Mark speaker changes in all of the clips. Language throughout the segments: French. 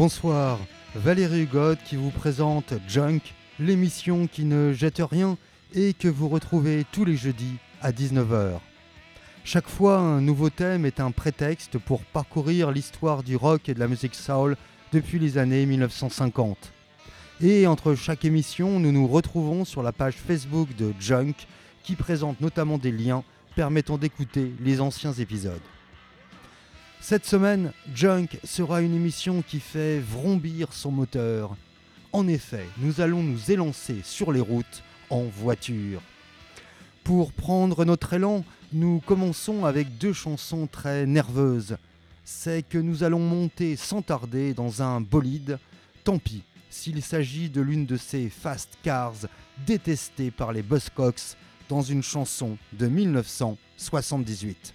Speaker 1: Bonsoir, Valérie Hugot qui vous présente Junk, l'émission qui ne jette rien et que vous retrouvez tous les jeudis à 19h. Chaque fois, un nouveau thème est un prétexte pour parcourir l'histoire du rock et de la musique soul depuis les années 1950. Et entre chaque émission, nous nous retrouvons sur la page Facebook de Junk qui présente notamment des liens permettant d'écouter les anciens épisodes. Cette semaine, Junk sera une émission qui fait vrombir son moteur. En effet, nous allons nous élancer sur les routes en voiture. Pour prendre notre élan, nous commençons avec deux chansons très nerveuses. C'est que nous allons monter sans tarder dans un bolide. Tant pis s'il s'agit de l'une de ces fast cars détestées par les Buzzcocks dans une chanson de 1978.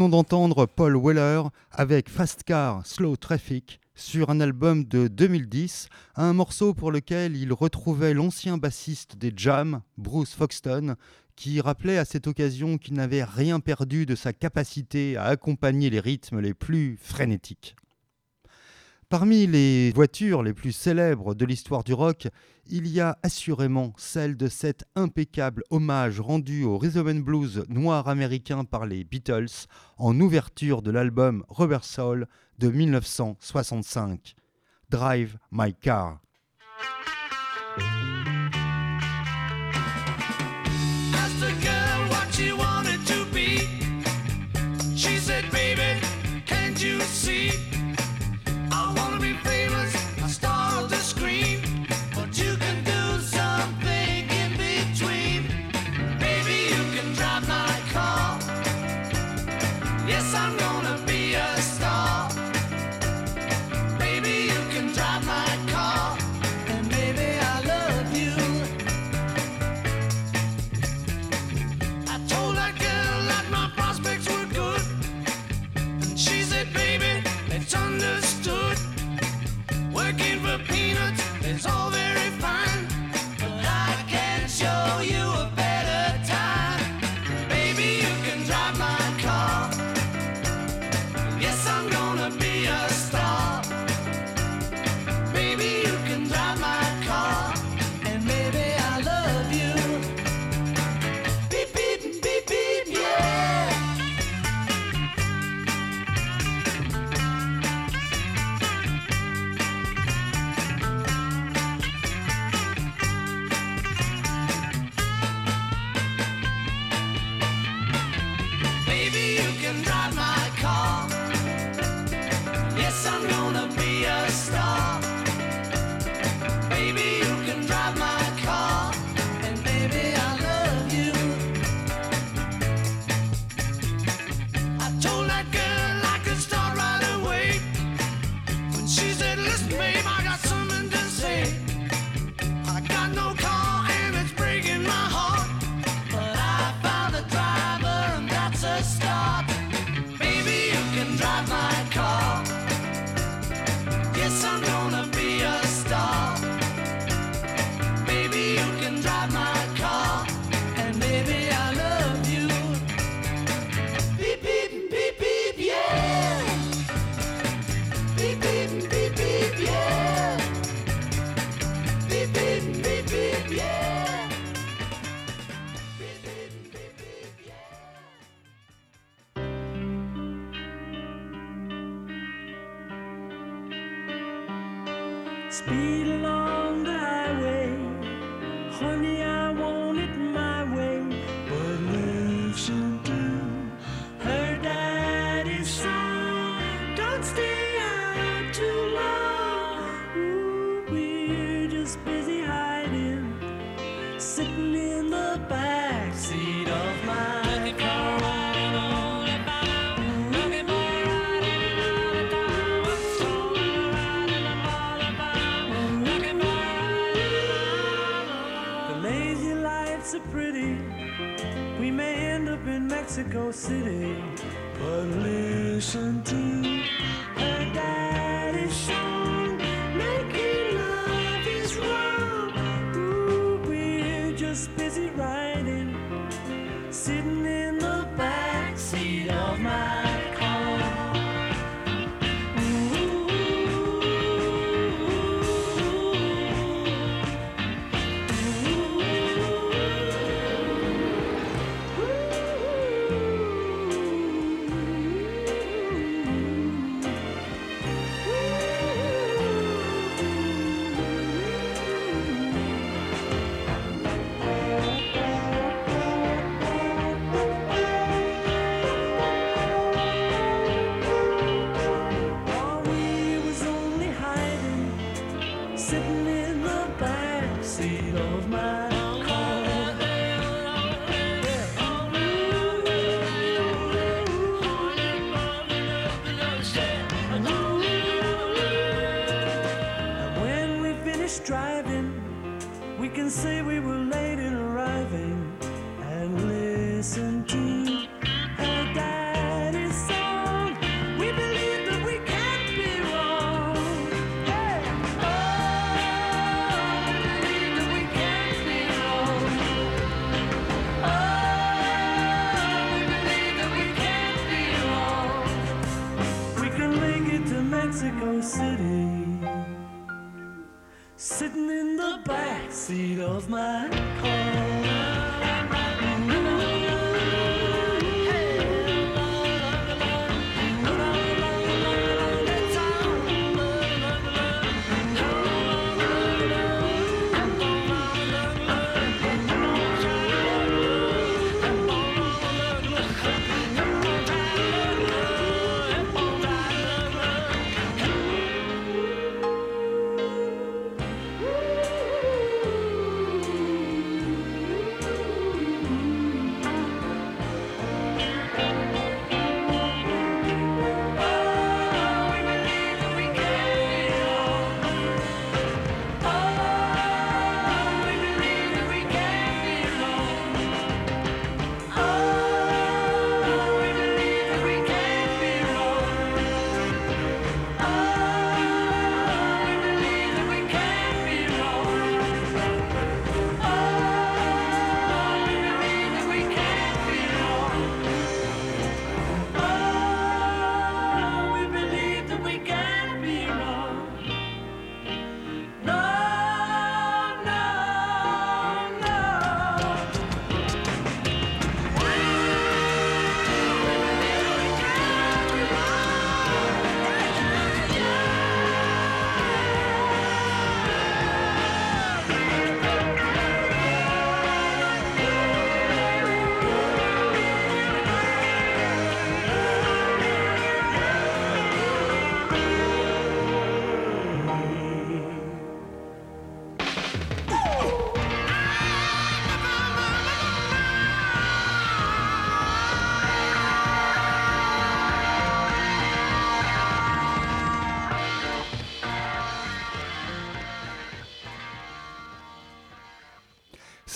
Speaker 2: Venons d'entendre Paul Weller avec Fast Car Slow Traffic sur un album de 2010, un morceau pour lequel il retrouvait l'ancien bassiste des Jam, Bruce Foxton, qui rappelait à cette occasion qu'il n'avait rien perdu de sa capacité à accompagner les rythmes les plus frénétiques. Parmi les voitures les plus célèbres de l'histoire du rock, il y a assurément celle de cet impeccable hommage rendu au rhythm and blues noir américain par les Beatles en ouverture de l'album Rubber Soul de 1965. Drive My Car.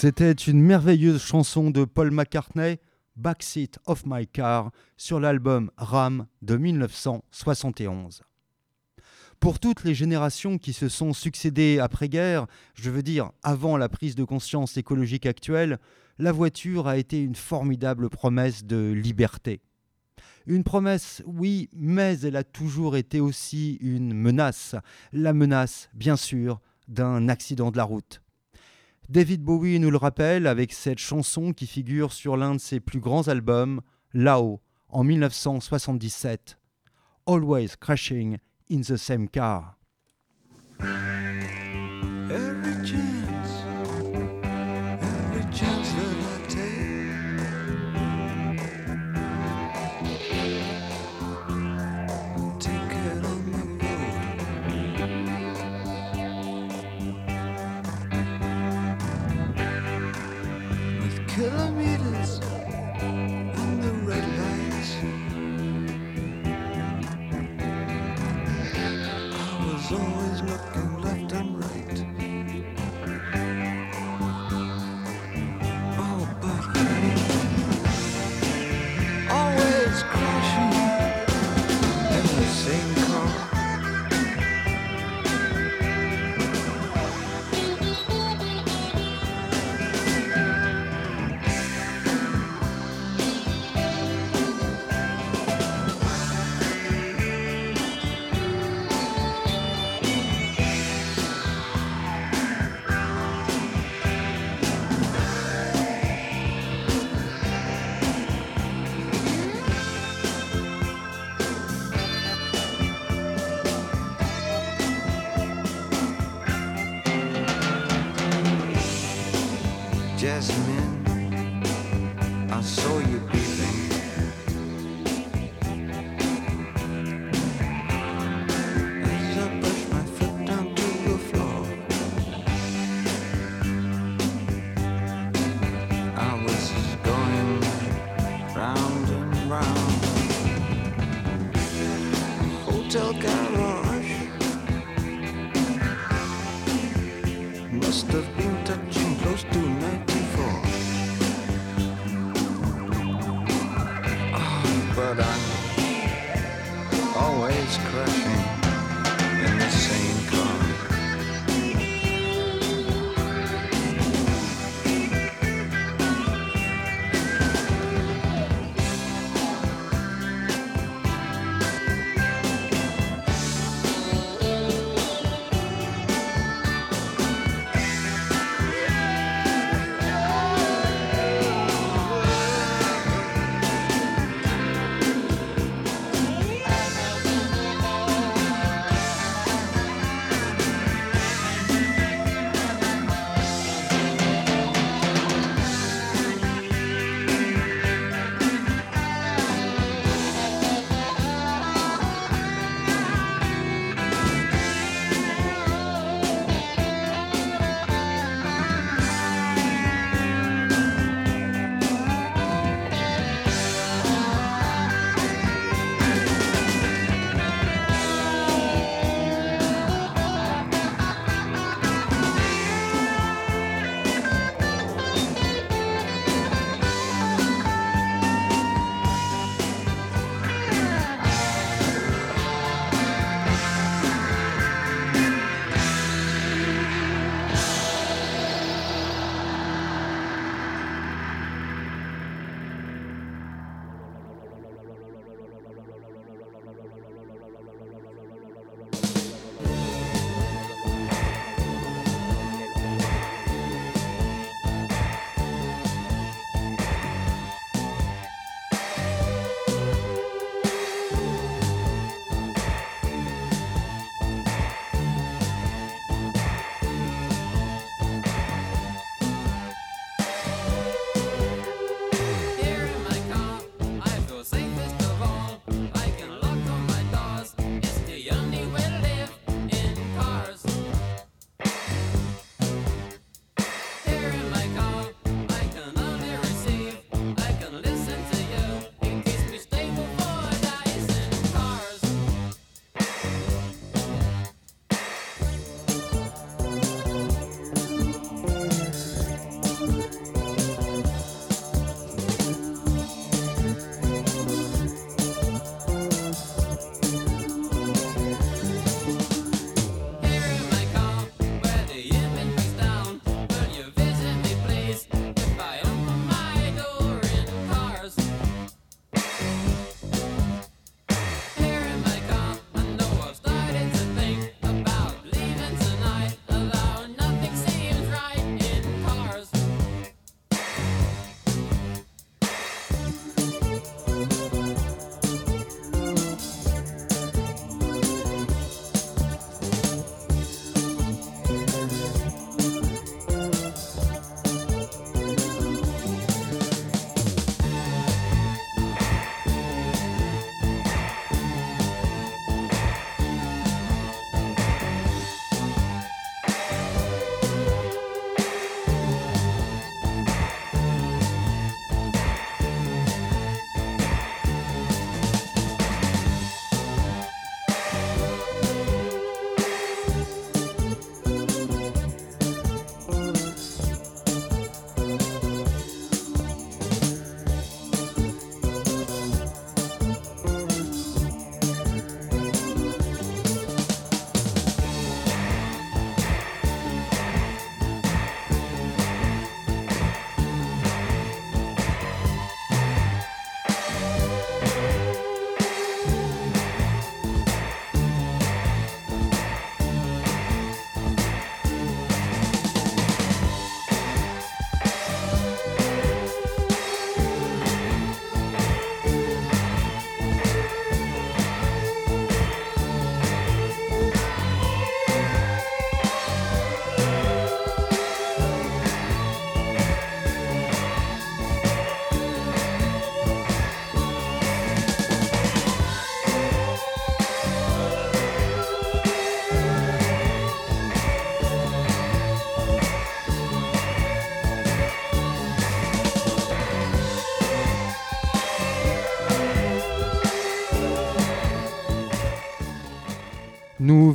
Speaker 1: C'était une merveilleuse chanson de Paul McCartney, Backseat of My Car, sur l'album Ram de 1971. Pour toutes les générations qui se sont succédées après-guerre, je veux dire avant la prise de conscience écologique actuelle, la voiture a été une formidable promesse de liberté. Une promesse, oui, mais elle a toujours été aussi une menace. La menace, bien sûr, d'un accident de la route. David Bowie nous le rappelle avec cette chanson qui figure sur l'un de ses plus grands albums, Là-haut, en 1977. Always crashing in the same car.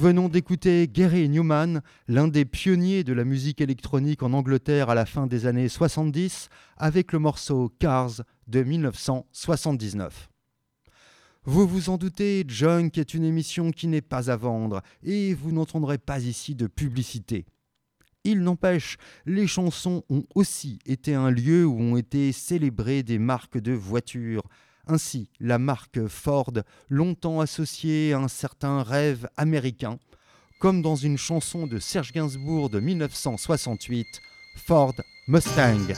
Speaker 1: Venons d'écouter Gary Newman, l'un des pionniers de la musique électronique en Angleterre à la fin des années 70, avec le morceau Cars de 1979. Vous vous en doutez, Junk est une émission qui n'est pas à vendre et vous n'entendrez pas ici de publicité. Il n'empêche, les chansons ont aussi été un lieu où ont été célébrées des marques de voitures, ainsi, la marque Ford, longtemps associée à un certain rêve américain, comme dans une chanson de Serge Gainsbourg de 1968, Ford Mustang.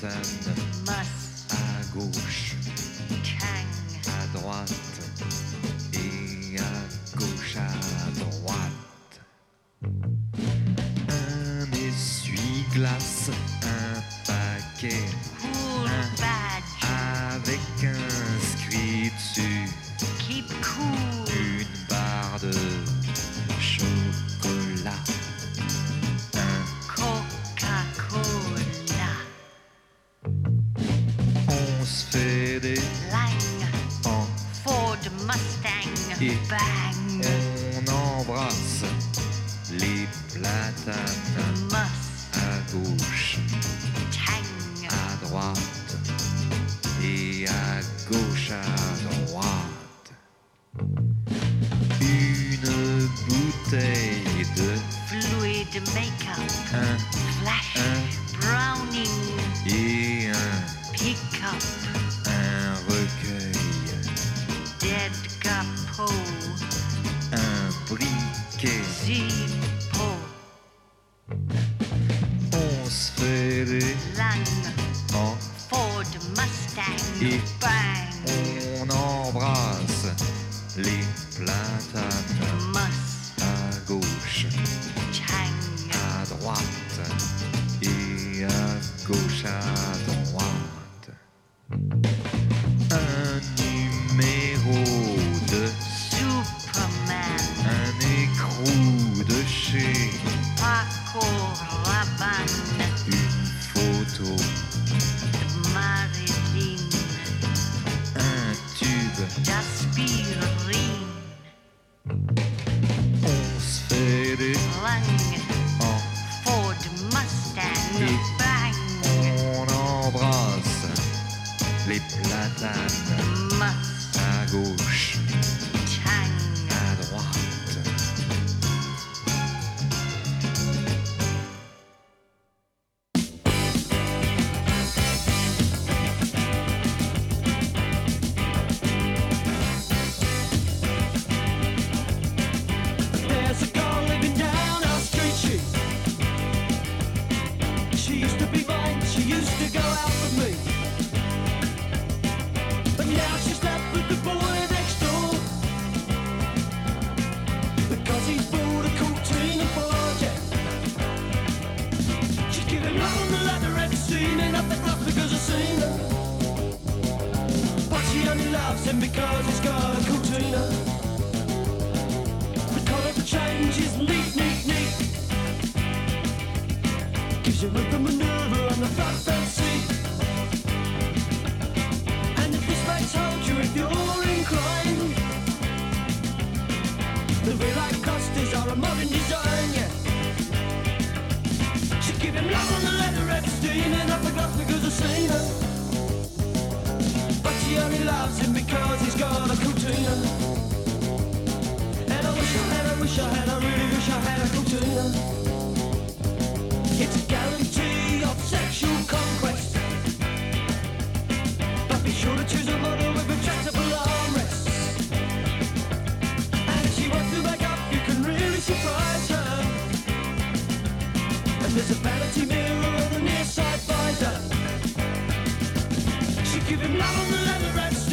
Speaker 3: Platanes
Speaker 4: Mustang,
Speaker 3: à gauche,
Speaker 5: time.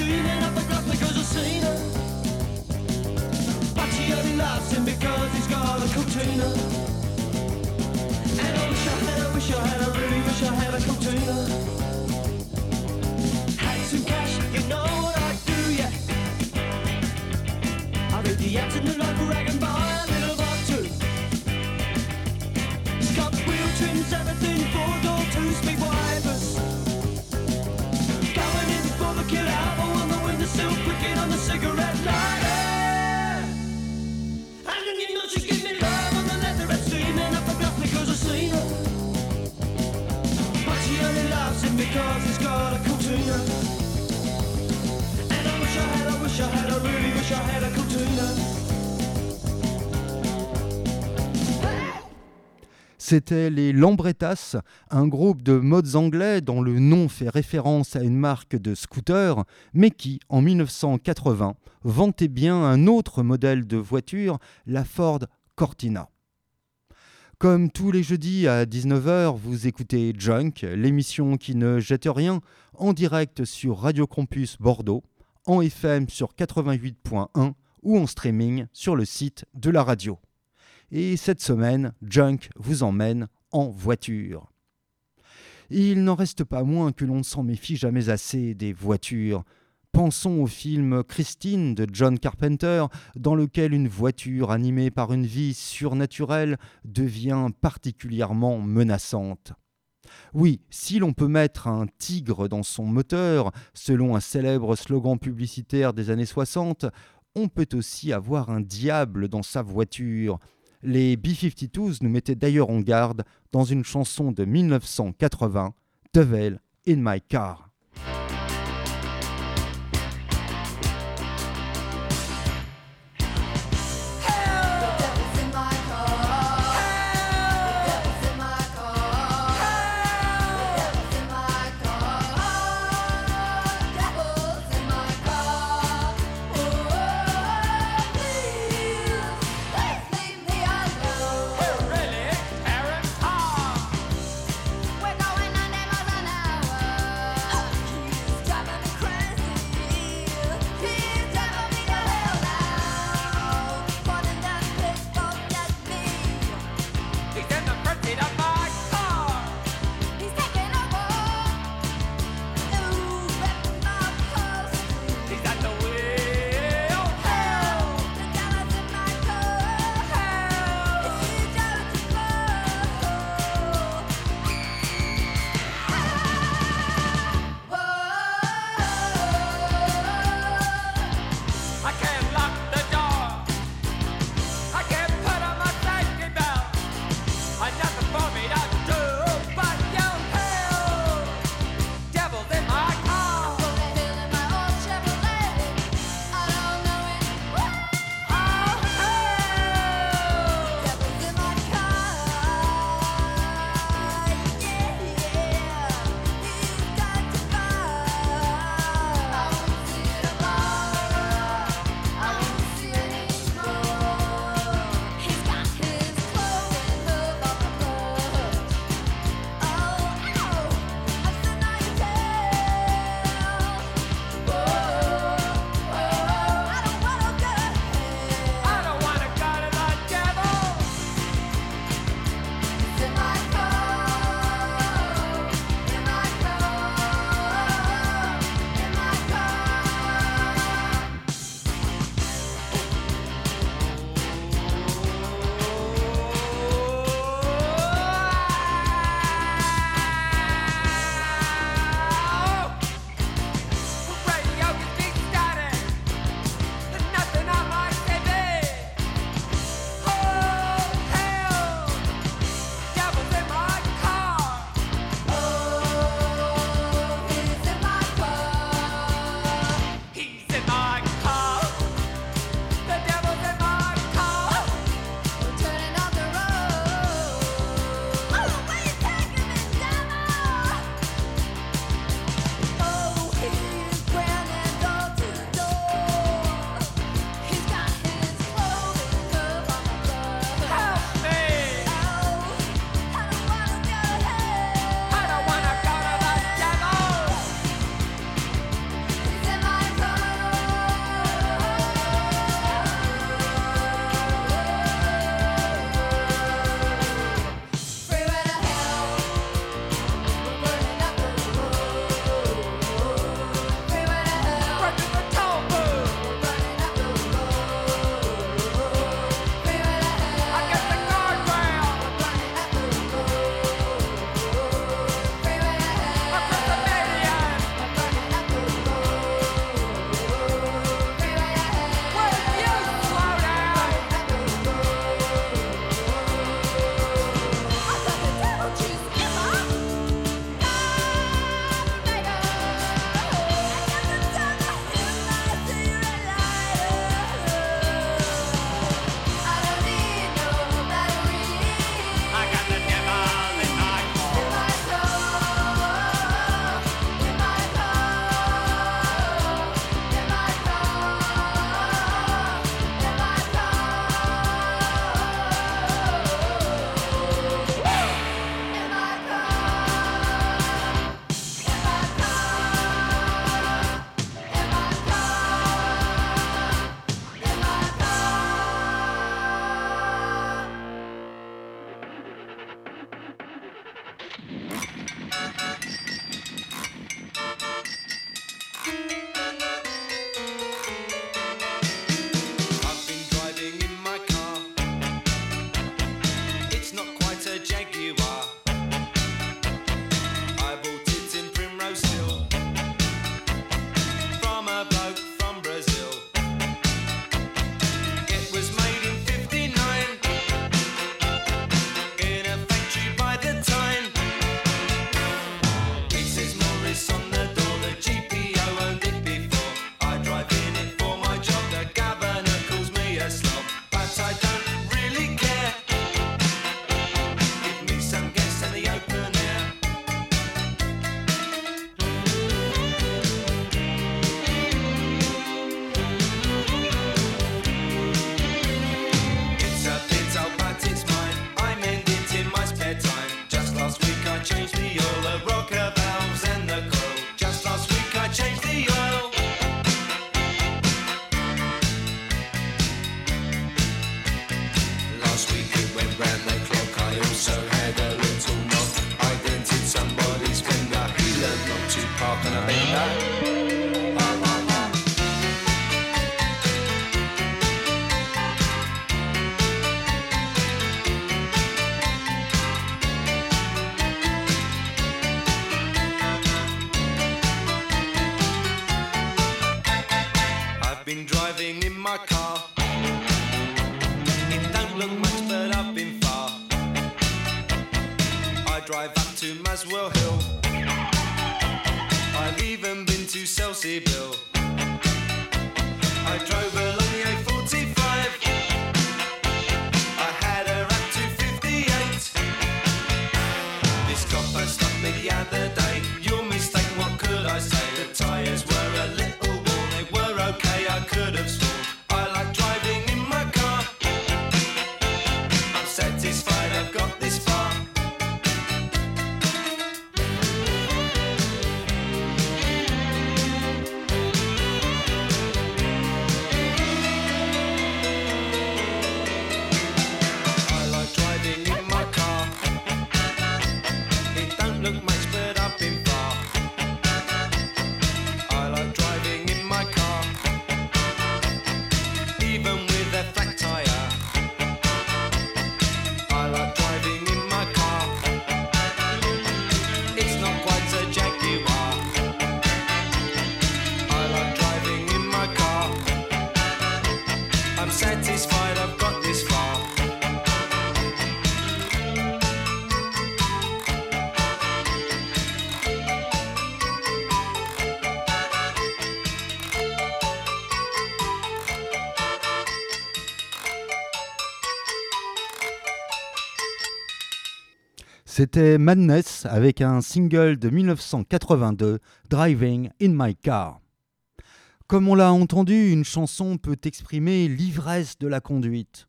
Speaker 5: dreaming up the glass because I've seen her. But she only loves him because he's got a cortina. And I wish I had, I wish I had, I really wish I had a cortina. Had some cash, you know what I'd do, yeah. I read the ads in the local rag and buy a little bar too. It's got wheel trims, everything for
Speaker 1: C'était les Lambrettas, un groupe de modes anglais dont le nom fait référence à une marque de scooter, mais qui, en 1980, vantait bien un autre modèle de voiture, la Ford Cortina. Comme tous les jeudis à 19h, vous écoutez Junk, l'émission qui ne jette rien, en direct sur Radio Campus Bordeaux, en FM sur 88.1 ou en streaming sur le site de la radio. Et cette semaine, Junk vous emmène en voiture. Il n'en reste pas moins que l'on ne s'en méfie jamais assez des voitures. Pensons au film Christine de John Carpenter, dans lequel une voiture animée par une vie surnaturelle devient particulièrement menaçante. Oui, si l'on peut mettre un tigre dans son moteur, selon un célèbre slogan publicitaire des années 60, on peut aussi avoir un diable dans sa voiture. Les B-52s nous mettaient d'ailleurs en garde dans une chanson de 1980, Devil in My Car.
Speaker 6: C'était Madness avec un single de 1982, Driving in My Car. Comme on l'a entendu, une chanson peut exprimer l'ivresse de la conduite.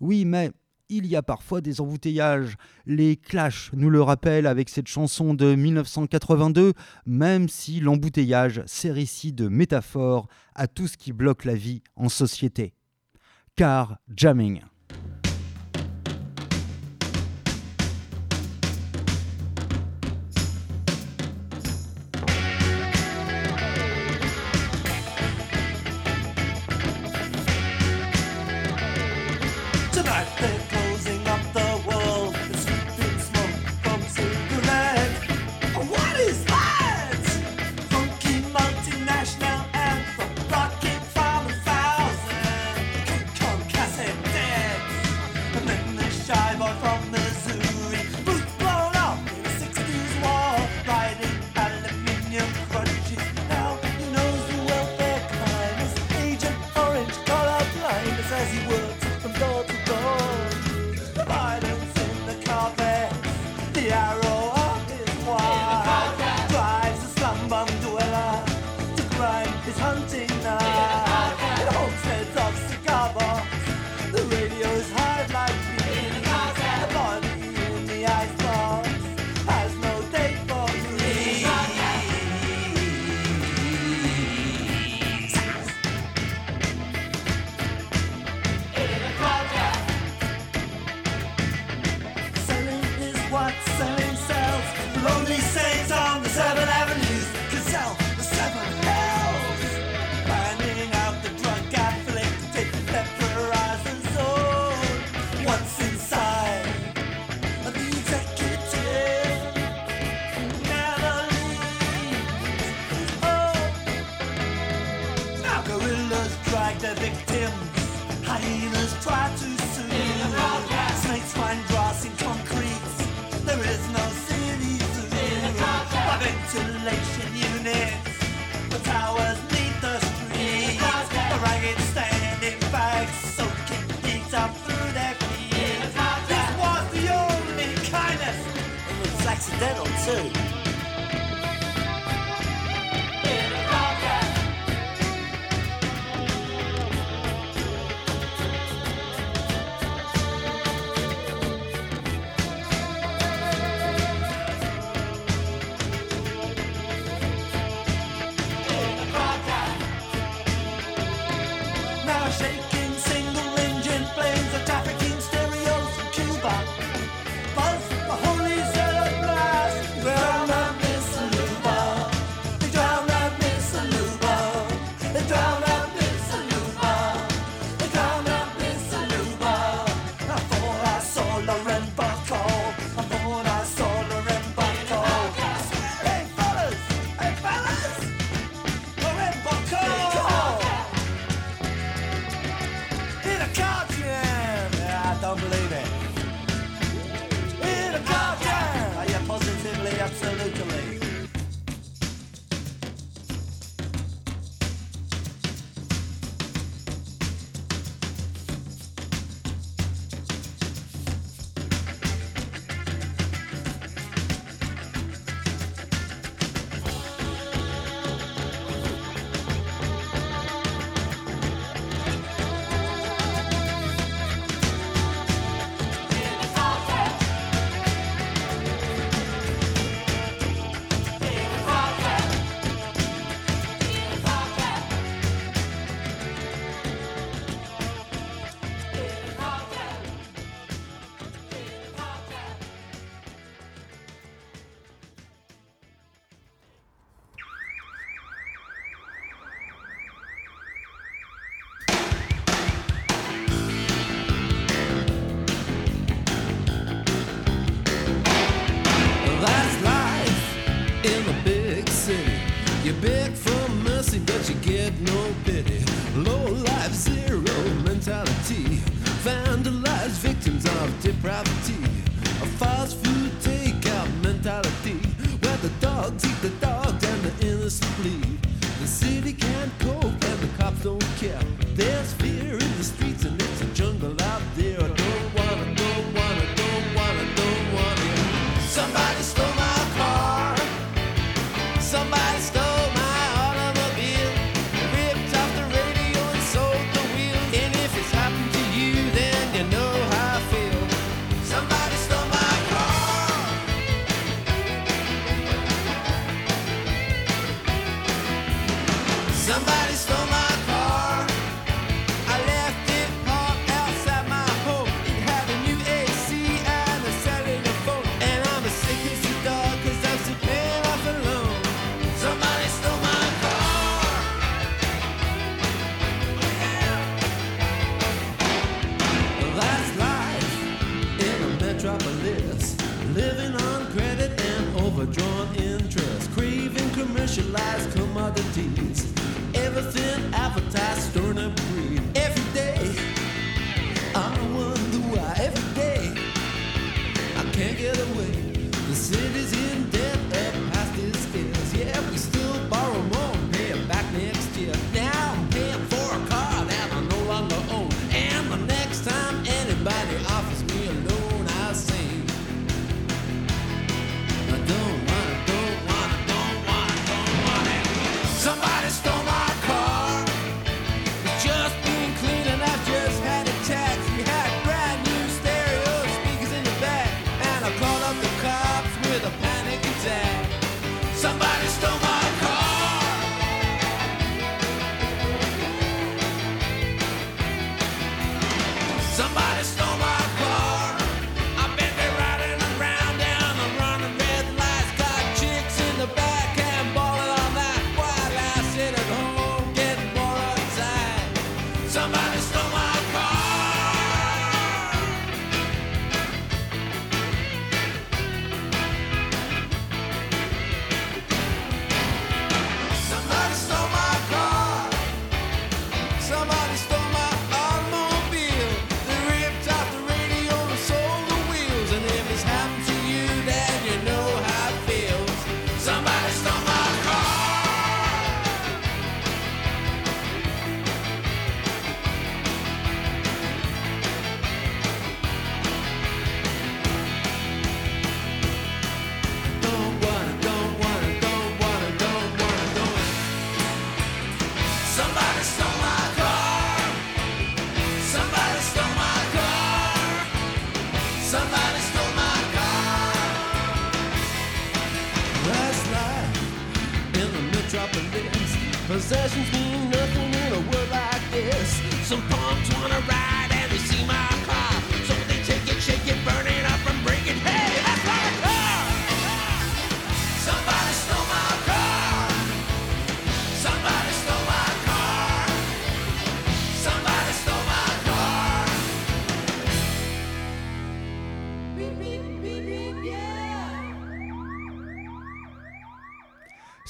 Speaker 6: Oui, mais il y a parfois des embouteillages. Les Clash nous le rappellent avec cette chanson de 1982, même si l'embouteillage sert ici de métaphore à tout ce qui bloque la vie en société. Car jamming.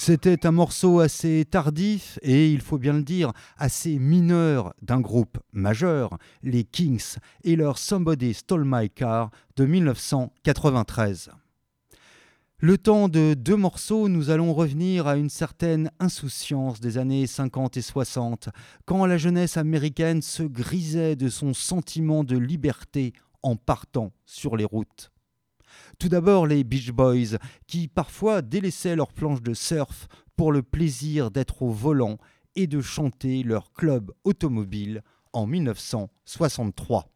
Speaker 1: C'était un morceau assez tardif et, il faut bien le dire, assez mineur d'un groupe majeur, les Kings et leur Somebody Stole My Car de 1993. Le temps de deux morceaux, nous allons revenir à une certaine insouciance des années 50 et 60, quand la jeunesse américaine se grisait de son sentiment de liberté en partant sur les routes. Tout d'abord les Beach Boys, qui parfois délaissaient leurs planches de surf pour le plaisir d'être au volant et de chanter leur club automobile en 1963.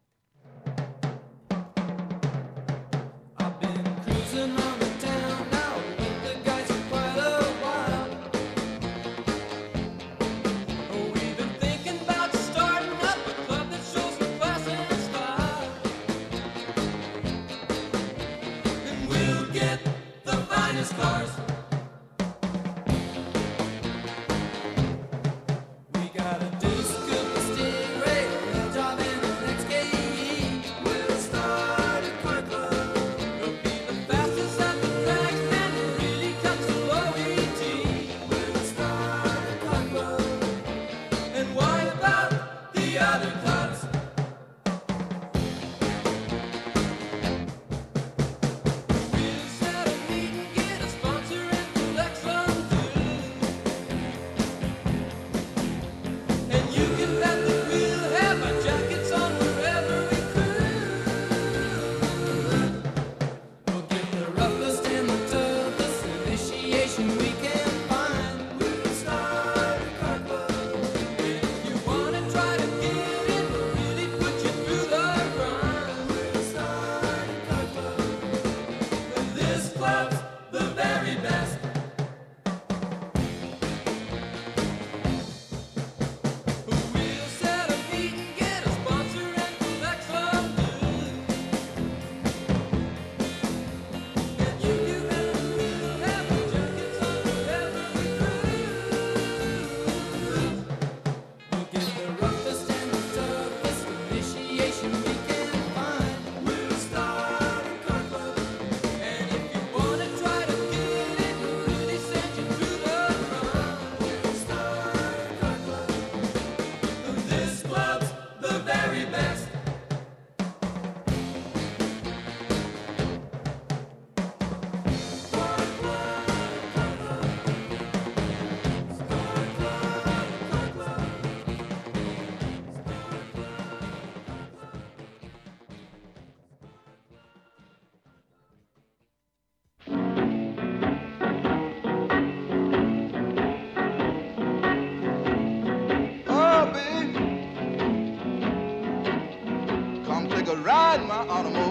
Speaker 7: Automobile.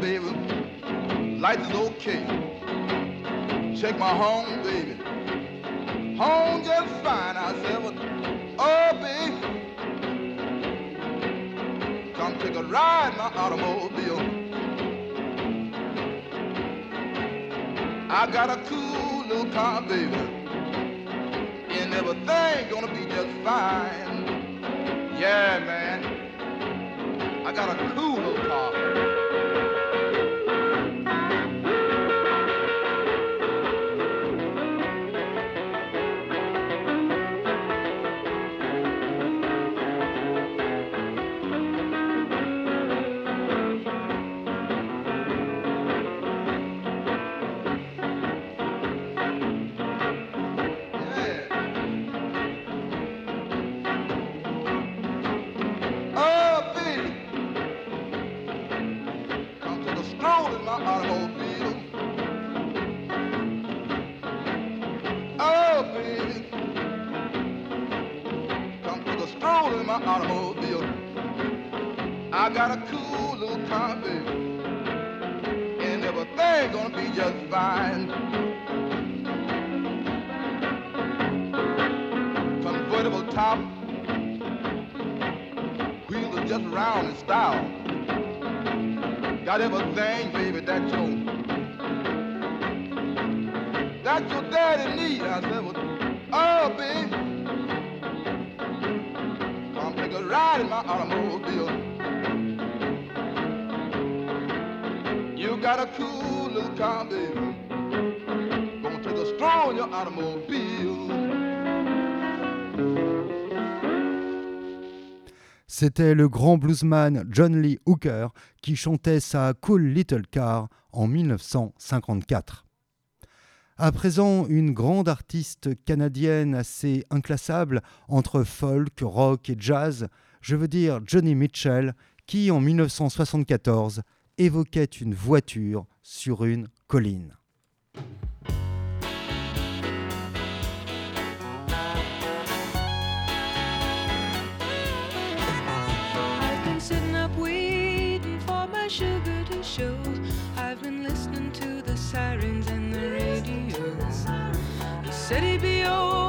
Speaker 7: baby. Life is okay. Check my home, baby. Home just fine. I said, oh, baby. Come take a ride in my automobile. I got a cool little car, baby. And everything gonna be just fine. Yeah, man. I got a cool little car.
Speaker 1: C'était le grand bluesman John Lee Hooker qui chantait sa Cool Little Car en 1954. À présent, une grande artiste canadienne assez inclassable entre folk, rock et jazz, je veux dire Johnny Mitchell, qui en 1974 évoquait une voiture sur une colline.
Speaker 8: sirens and the radio. He said he'd be old.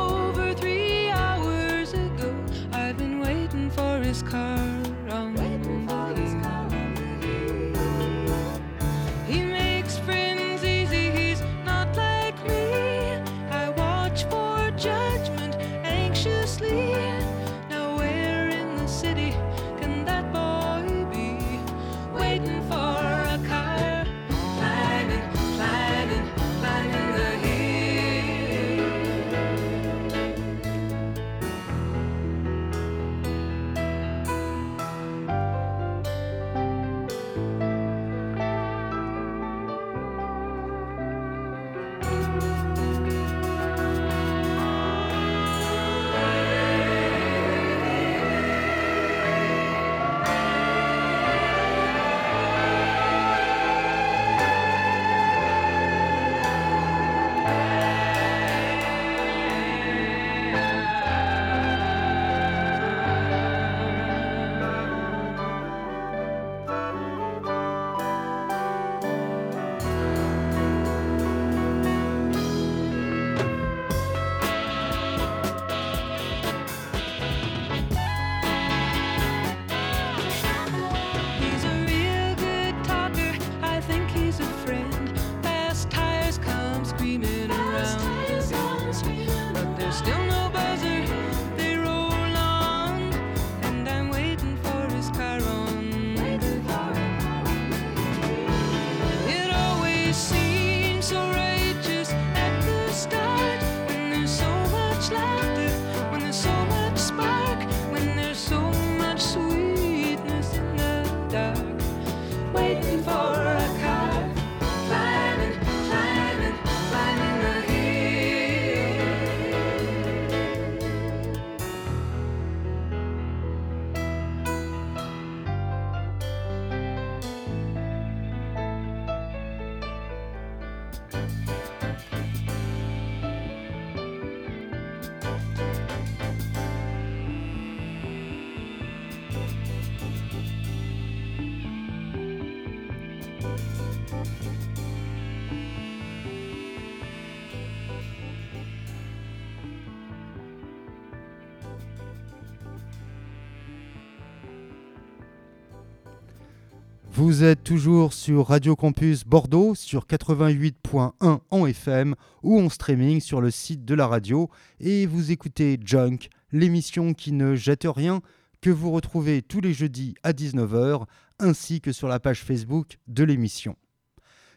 Speaker 1: Vous êtes toujours sur Radio Campus Bordeaux sur 88.1 en FM ou en streaming sur le site de la radio et vous écoutez Junk, l'émission qui ne jette rien que vous retrouvez tous les jeudis à 19h ainsi que sur la page Facebook de l'émission.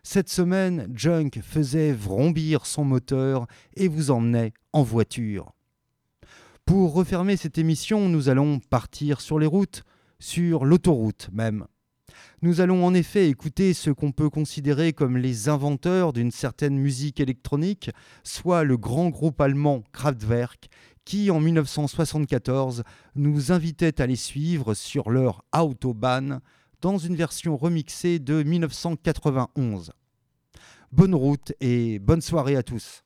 Speaker 1: Cette semaine, Junk faisait vrombir son moteur et vous emmenait en voiture. Pour refermer cette émission, nous allons partir sur les routes, sur l'autoroute même. Nous allons en effet écouter ce qu'on peut considérer comme les inventeurs d'une certaine musique électronique, soit le grand groupe allemand Kraftwerk, qui en 1974 nous invitait à les suivre sur leur Autobahn dans une version remixée de 1991. Bonne route et bonne soirée à tous.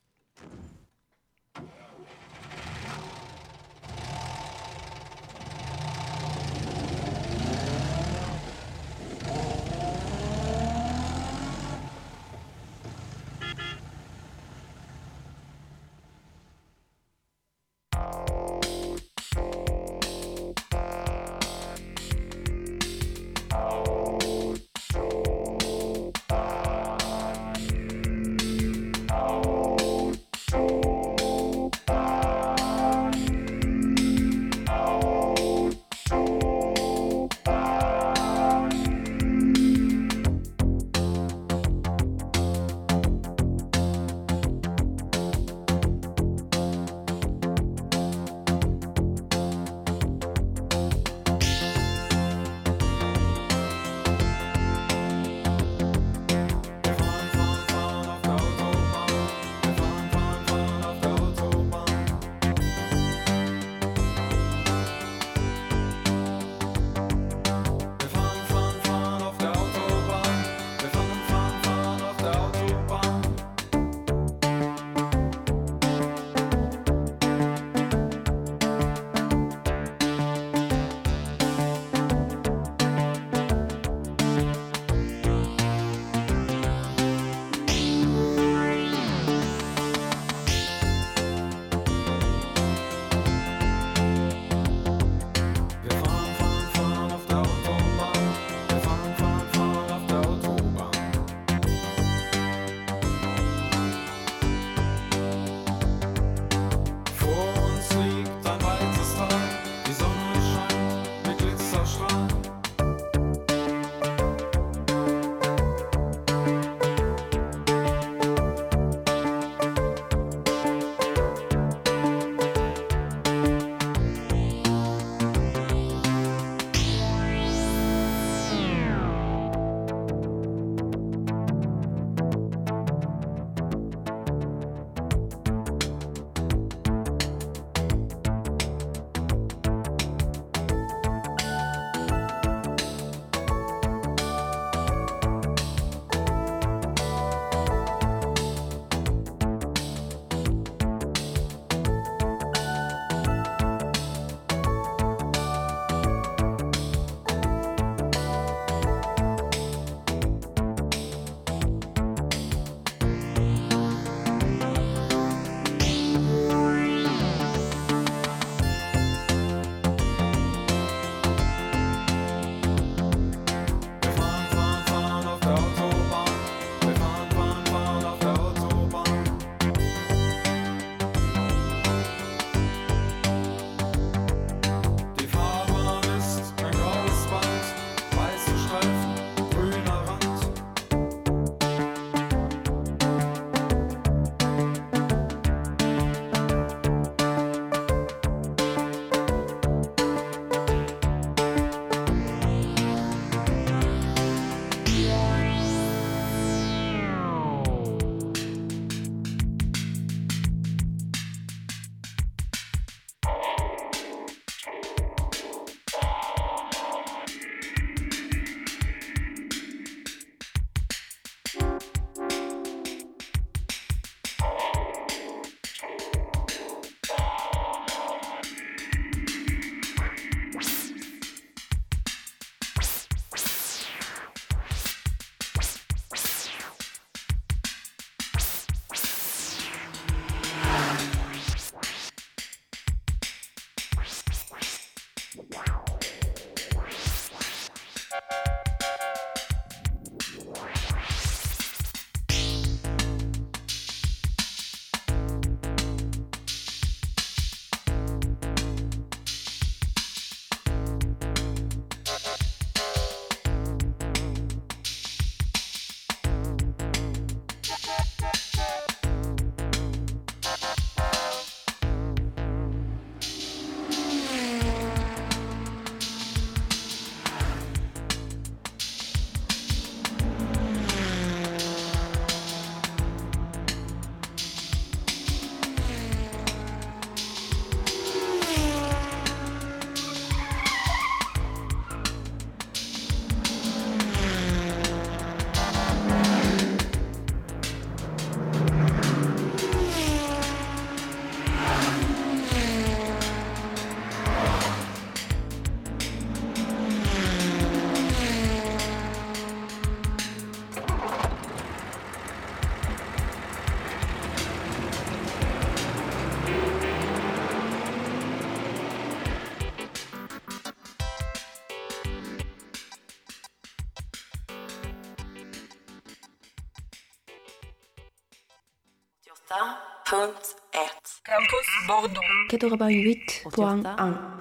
Speaker 9: Campus Bordeaux 88.1